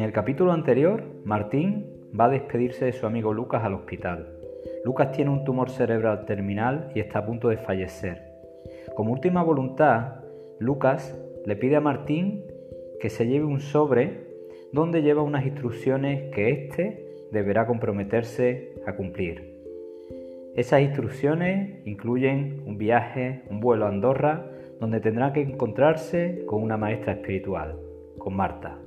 En el capítulo anterior, Martín va a despedirse de su amigo Lucas al hospital. Lucas tiene un tumor cerebral terminal y está a punto de fallecer. Como última voluntad, Lucas le pide a Martín que se lleve un sobre donde lleva unas instrucciones que éste deberá comprometerse a cumplir. Esas instrucciones incluyen un viaje, un vuelo a Andorra, donde tendrá que encontrarse con una maestra espiritual, con Marta.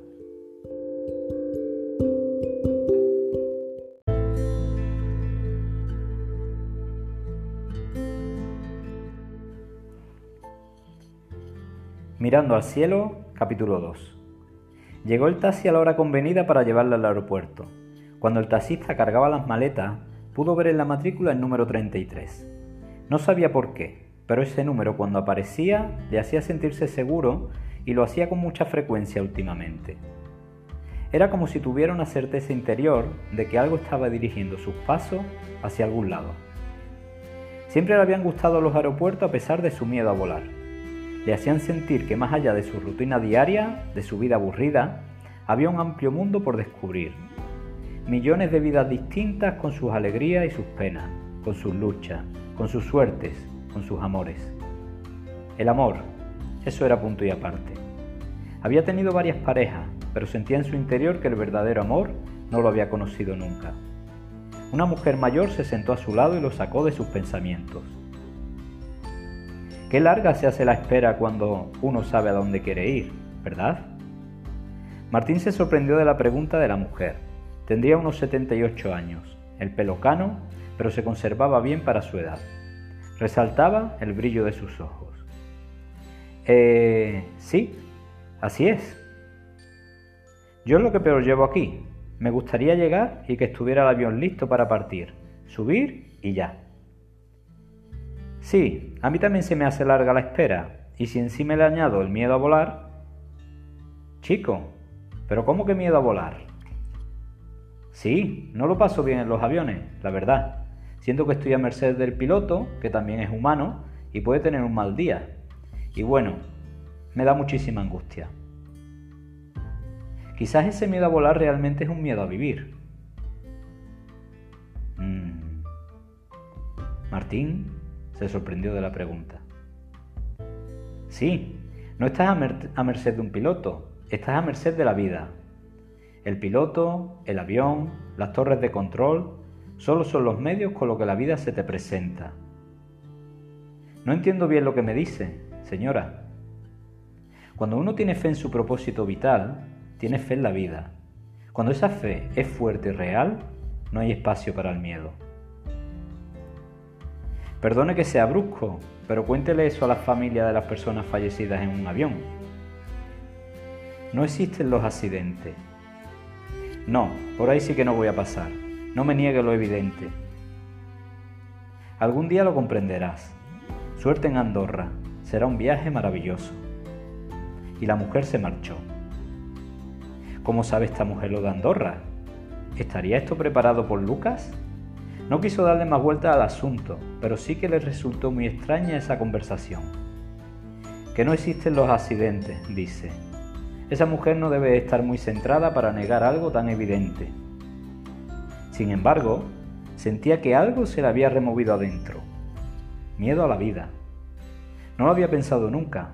Mirando al cielo, capítulo 2. Llegó el taxi a la hora convenida para llevarla al aeropuerto. Cuando el taxista cargaba las maletas, pudo ver en la matrícula el número 33. No sabía por qué, pero ese número cuando aparecía le hacía sentirse seguro y lo hacía con mucha frecuencia últimamente. Era como si tuviera una certeza interior de que algo estaba dirigiendo sus pasos hacia algún lado. Siempre le habían gustado los aeropuertos a pesar de su miedo a volar le hacían sentir que más allá de su rutina diaria, de su vida aburrida, había un amplio mundo por descubrir. Millones de vidas distintas con sus alegrías y sus penas, con sus luchas, con sus suertes, con sus amores. El amor, eso era punto y aparte. Había tenido varias parejas, pero sentía en su interior que el verdadero amor no lo había conocido nunca. Una mujer mayor se sentó a su lado y lo sacó de sus pensamientos. Qué larga se hace la espera cuando uno sabe a dónde quiere ir, ¿verdad? Martín se sorprendió de la pregunta de la mujer. Tendría unos 78 años, el pelo cano, pero se conservaba bien para su edad. Resaltaba el brillo de sus ojos. Eh, sí, así es. Yo es lo que peor llevo aquí. Me gustaría llegar y que estuviera el avión listo para partir, subir y ya. Sí, a mí también se me hace larga la espera, y si encima le añado el miedo a volar... Chico, ¿pero cómo que miedo a volar? Sí, no lo paso bien en los aviones, la verdad. Siento que estoy a merced del piloto, que también es humano, y puede tener un mal día. Y bueno, me da muchísima angustia. Quizás ese miedo a volar realmente es un miedo a vivir. Mm. Martín, se sorprendió de la pregunta. Sí, no estás a, merced de un piloto, estás a merced de la vida. El piloto, el avión, las torres de control, solo son los medios con los que la vida se te presenta. No entiendo bien lo que me dice, señora. Cuando uno tiene fe en su propósito vital, tiene fe en la vida. Cuando esa fe es fuerte y real, no hay espacio para el miedo. Perdone que sea brusco, pero cuéntele eso a la familia de las personas fallecidas en un avión. No existen los accidentes. No, por ahí sí que no voy a pasar. No me niegue lo evidente. Algún día lo comprenderás. Suerte en Andorra. Será un viaje maravilloso. Y la mujer se marchó. ¿Cómo sabe esta mujer lo de Andorra? ¿Estaría esto preparado por Lucas? No quiso darle más vuelta al asunto, pero sí que le resultó muy extraña esa conversación. Que no existen los accidentes, dice. Esa mujer no debe estar muy centrada para negar algo tan evidente. Sin embargo, sentía que algo se le había removido adentro. Miedo a la vida. No lo había pensado nunca.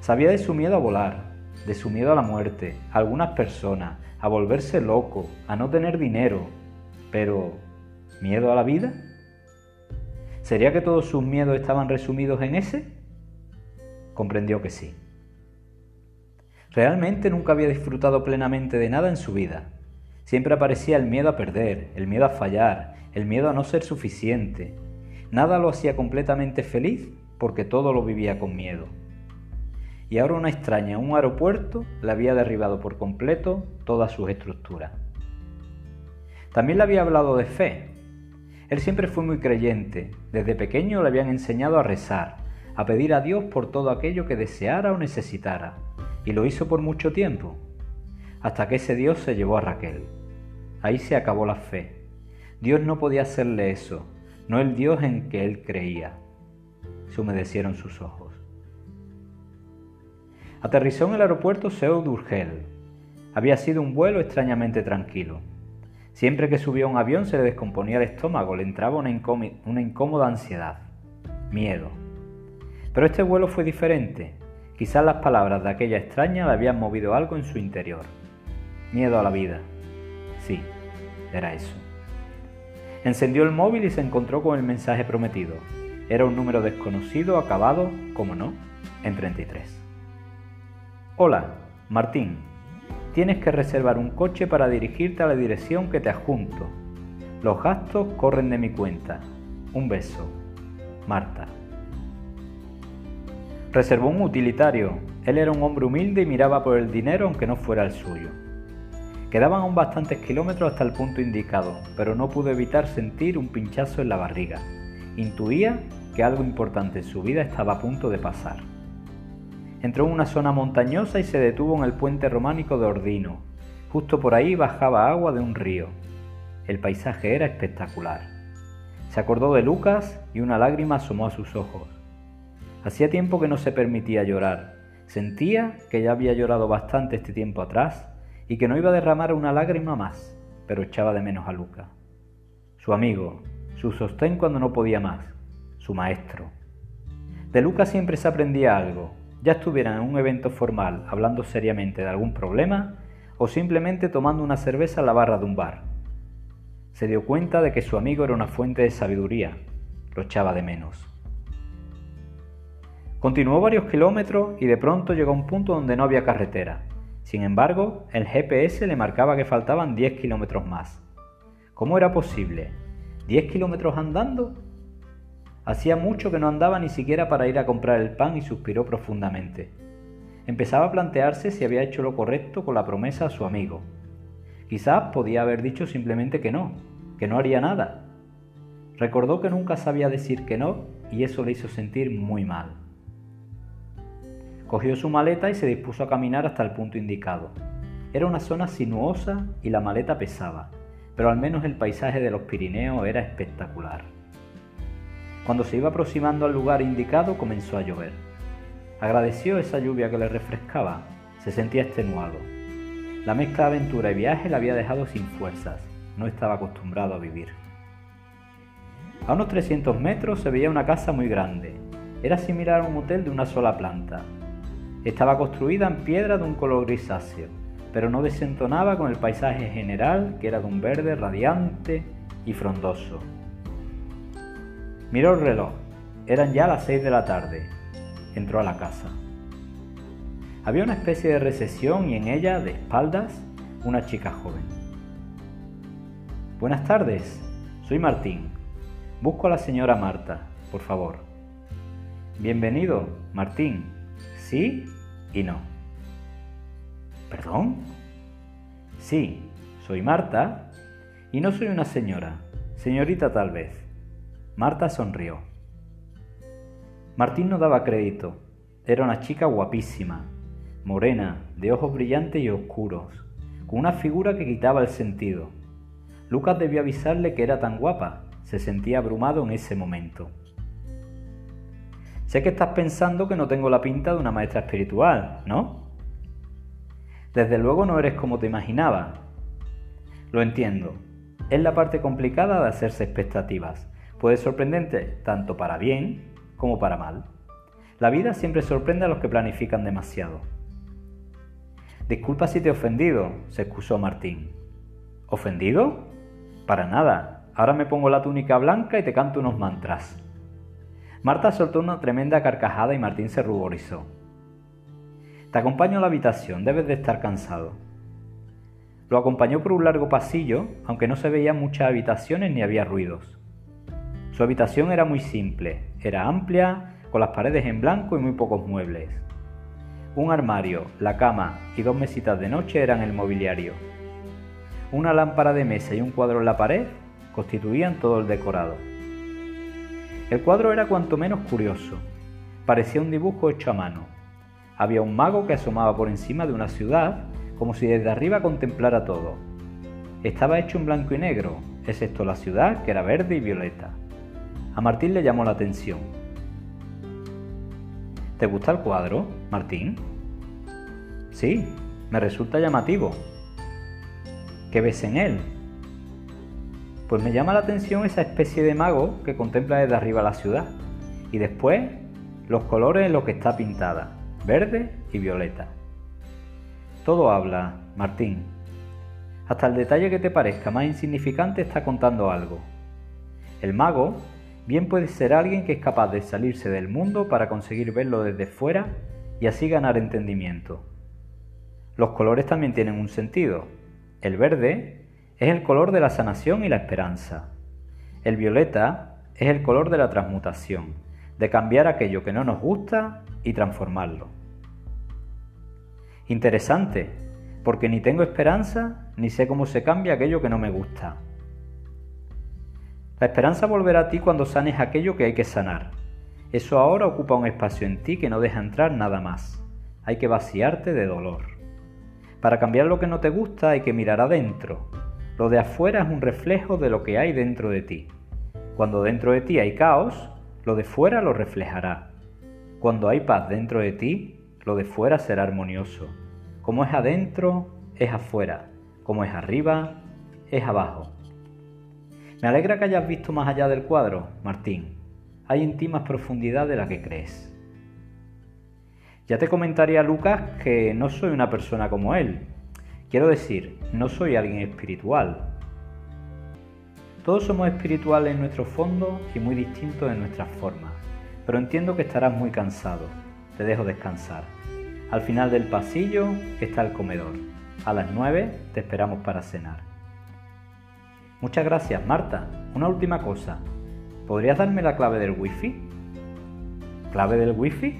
Sabía de su miedo a volar, de su miedo a la muerte, a algunas personas, a volverse loco, a no tener dinero, pero ¿Miedo a la vida? ¿Sería que todos sus miedos estaban resumidos en ese? Comprendió que sí. Realmente nunca había disfrutado plenamente de nada en su vida. Siempre aparecía el miedo a perder, el miedo a fallar, el miedo a no ser suficiente. Nada lo hacía completamente feliz porque todo lo vivía con miedo. Y ahora una extraña un aeropuerto le había derribado por completo todas sus estructuras. También le había hablado de fe, él siempre fue muy creyente. Desde pequeño le habían enseñado a rezar, a pedir a Dios por todo aquello que deseara o necesitara. Y lo hizo por mucho tiempo, hasta que ese Dios se llevó a Raquel. Ahí se acabó la fe. Dios no podía hacerle eso, no el Dios en que él creía. Se humedecieron sus ojos. Aterrizó en el aeropuerto Seu d'Urgel. Había sido un vuelo extrañamente tranquilo. Siempre que subía a un avión se le descomponía el estómago, le entraba una, una incómoda ansiedad, miedo. Pero este vuelo fue diferente. Quizás las palabras de aquella extraña le habían movido algo en su interior. Miedo a la vida. Sí, era eso. Encendió el móvil y se encontró con el mensaje prometido. Era un número desconocido acabado, como no, en 33. Hola, Martín. Tienes que reservar un coche para dirigirte a la dirección que te adjunto. Los gastos corren de mi cuenta. Un beso. Marta. Reservó un utilitario. Él era un hombre humilde y miraba por el dinero aunque no fuera el suyo. Quedaban aún bastantes kilómetros hasta el punto indicado, pero no pudo evitar sentir un pinchazo en la barriga. Intuía que algo importante en su vida estaba a punto de pasar. Entró en una zona montañosa y se detuvo en el puente románico de Ordino. Justo por ahí bajaba agua de un río. El paisaje era espectacular. Se acordó de Lucas y una lágrima asomó a sus ojos. Hacía tiempo que no se permitía llorar. Sentía que ya había llorado bastante este tiempo atrás y que no iba a derramar una lágrima más, pero echaba de menos a Luca. Su amigo, su sostén cuando no podía más, su maestro. De Luca siempre se aprendía algo, ya estuviera en un evento formal hablando seriamente de algún problema o simplemente tomando una cerveza a la barra de un bar. Se dio cuenta de que su amigo era una fuente de sabiduría, lo echaba de menos. Continuó varios kilómetros y de pronto llegó a un punto donde no había carretera. Sin embargo, el GPS le marcaba que faltaban 10 kilómetros más. ¿Cómo era posible? ¿10 kilómetros andando? Hacía mucho que no andaba ni siquiera para ir a comprar el pan y suspiró profundamente. Empezaba a plantearse si había hecho lo correcto con la promesa a su amigo. Quizás podía haber dicho simplemente que no, que no haría nada. Recordó que nunca sabía decir que no y eso le hizo sentir muy mal. Cogió su maleta y se dispuso a caminar hasta el punto indicado. Era una zona sinuosa y la maleta pesaba, pero al menos el paisaje de los Pirineos era espectacular. Cuando se iba aproximando al lugar indicado comenzó a llover. Agradeció esa lluvia que le refrescaba, se sentía extenuado. La mezcla de aventura y viaje le había dejado sin fuerzas, no estaba acostumbrado a vivir. A unos 300 metros se veía una casa muy grande, era similar a un hotel de una sola planta, estaba construida en piedra de un color grisáceo, pero no desentonaba con el paisaje general que era de un verde radiante y frondoso. Miró el reloj. Eran ya las seis de la tarde. Entró a la casa. Había una especie de recesión y en ella, de espaldas, una chica joven. Buenas tardes, soy Martín. Busco a la señora Marta, por favor. Bienvenido, Martín, sí y no. ¿Perdón? Sí, soy Marta y no soy una señora, señorita tal vez. Marta sonrió. Martín no daba crédito. Era una chica guapísima, morena, de ojos brillantes y oscuros, con una figura que quitaba el sentido. Lucas debió avisarle que era tan guapa, se sentía abrumado en ese momento. Sé que estás pensando que no tengo la pinta de una maestra espiritual, ¿no? Desde luego no eres como te imaginaba. Lo entiendo. Es la parte complicada de hacerse expectativas. Puede sorprendente tanto para bien como para mal. La vida siempre sorprende a los que planifican demasiado. Disculpa si te he ofendido, se excusó Martín. ¿Ofendido? Para nada. Ahora me pongo la túnica blanca y te canto unos mantras. Marta soltó una tremenda carcajada y Martín se ruborizó. Te acompaño a la habitación, debes de estar cansado. Lo acompañó por un largo pasillo, aunque no se veían muchas habitaciones ni había ruidos. Su habitación era muy simple, era amplia, con las paredes en blanco y muy pocos muebles. Un armario, la cama y dos mesitas de noche eran el mobiliario. Una lámpara de mesa y un cuadro en la pared constituían todo el decorado. El cuadro era cuanto menos curioso. Parecía un dibujo hecho a mano. Había un mago que asomaba por encima de una ciudad, como si desde arriba contemplara todo. Estaba hecho en blanco y negro, excepto la ciudad, que era verde y violeta. A Martín le llamó la atención. ¿Te gusta el cuadro, Martín? Sí, Me resulta llamativo. ¿Qué ves en él? Pues me llama la atención esa especie de mago que contempla desde arriba la ciudad. Y después los colores en los que está pintada, verde y violeta. Todo habla, Martín. Hasta el detalle que te parezca más insignificante está contando algo. El mago bien puede ser alguien que es capaz de salirse del mundo para conseguir verlo desde fuera y así ganar entendimiento. Los colores también tienen un sentido. El verde es el color de la sanación y la esperanza. El violeta es el color de la transmutación, de cambiar aquello que no nos gusta y transformarlo. Interesante, porque ni tengo esperanza ni sé cómo se cambia aquello que no me gusta. La esperanza volverá a ti cuando sanes aquello que hay que sanar. Eso ahora ocupa un espacio en ti que no deja entrar nada más. Hay que vaciarte de dolor. Para cambiar lo que no te gusta hay que mirar adentro. Lo de afuera es un reflejo de lo que hay dentro de ti. Cuando dentro de ti hay caos, lo de fuera lo reflejará. Cuando hay paz dentro de ti, lo de fuera será armonioso. Como es adentro, es afuera. Como es arriba, es abajo. Me alegra que hayas visto más allá del cuadro, Martín. Hay en ti más profundidad de la que crees. Ya te comentaría Lucas que no soy una persona como él. Quiero decir, no soy alguien espiritual. Todos somos espirituales en nuestro fondo y muy distintos en nuestras formas, pero entiendo que estarás muy cansado. Te dejo descansar. Al final del pasillo está el comedor. A las 9 te esperamos para cenar. Muchas gracias, Marta. Una última cosa. ¿Podrías darme la clave del wifi? ¿Clave del wifi?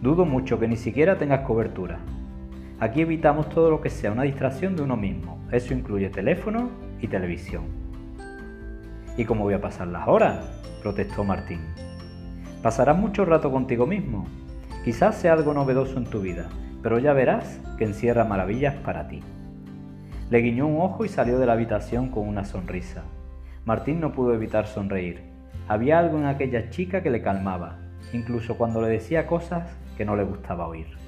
Dudo mucho que ni siquiera tengas cobertura. Aquí evitamos todo lo que sea una distracción de uno mismo. Eso incluye teléfono y televisión. ¿Y cómo voy a pasar las horas? protestó Martín. Pasarás mucho rato contigo mismo. Quizás sea algo novedoso en tu vida, pero ya verás que encierra maravillas para ti. Le guiñó un ojo y salió de la habitación con una sonrisa. Martín no pudo evitar sonreír. Había algo en aquella chica que le calmaba, incluso cuando le decía cosas que no le gustaba oír.